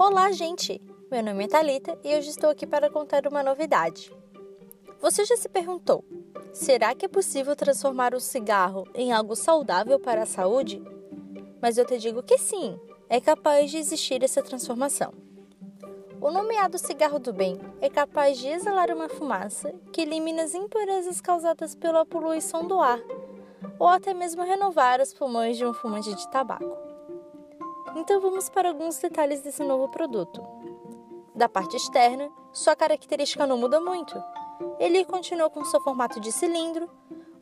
Olá, gente! Meu nome é Talita e hoje estou aqui para contar uma novidade. Você já se perguntou: será que é possível transformar o cigarro em algo saudável para a saúde? Mas eu te digo que sim, é capaz de existir essa transformação. O nomeado cigarro do bem é capaz de exalar uma fumaça que elimina as impurezas causadas pela poluição do ar, ou até mesmo renovar os pulmões de um fumante de tabaco. Então vamos para alguns detalhes desse novo produto. Da parte externa, sua característica não muda muito. Ele continua com seu formato de cilindro.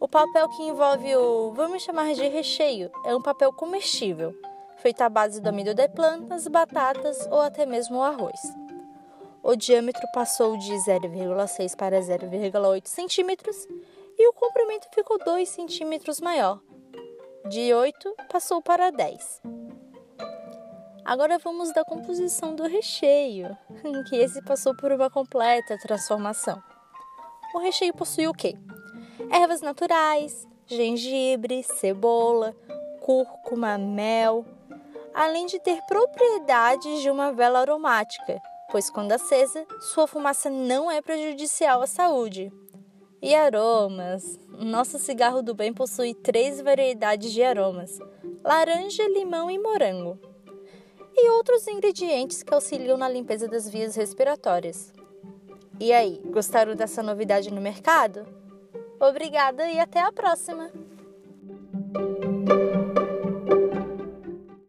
O papel que envolve o, vamos chamar de recheio, é um papel comestível, feito à base do amido de plantas, batatas ou até mesmo o arroz. O diâmetro passou de 0,6 para 0,8 centímetros e o comprimento ficou 2 centímetros maior. De 8 passou para 10. Agora vamos da composição do recheio, que esse passou por uma completa transformação. O recheio possui o quê? Ervas naturais, gengibre, cebola, cúrcuma, mel, além de ter propriedades de uma vela aromática, pois quando acesa, sua fumaça não é prejudicial à saúde. E aromas. Nosso cigarro do bem possui três variedades de aromas: laranja, limão e morango e outros ingredientes que auxiliam na limpeza das vias respiratórias. E aí, gostaram dessa novidade no mercado? Obrigada e até a próxima!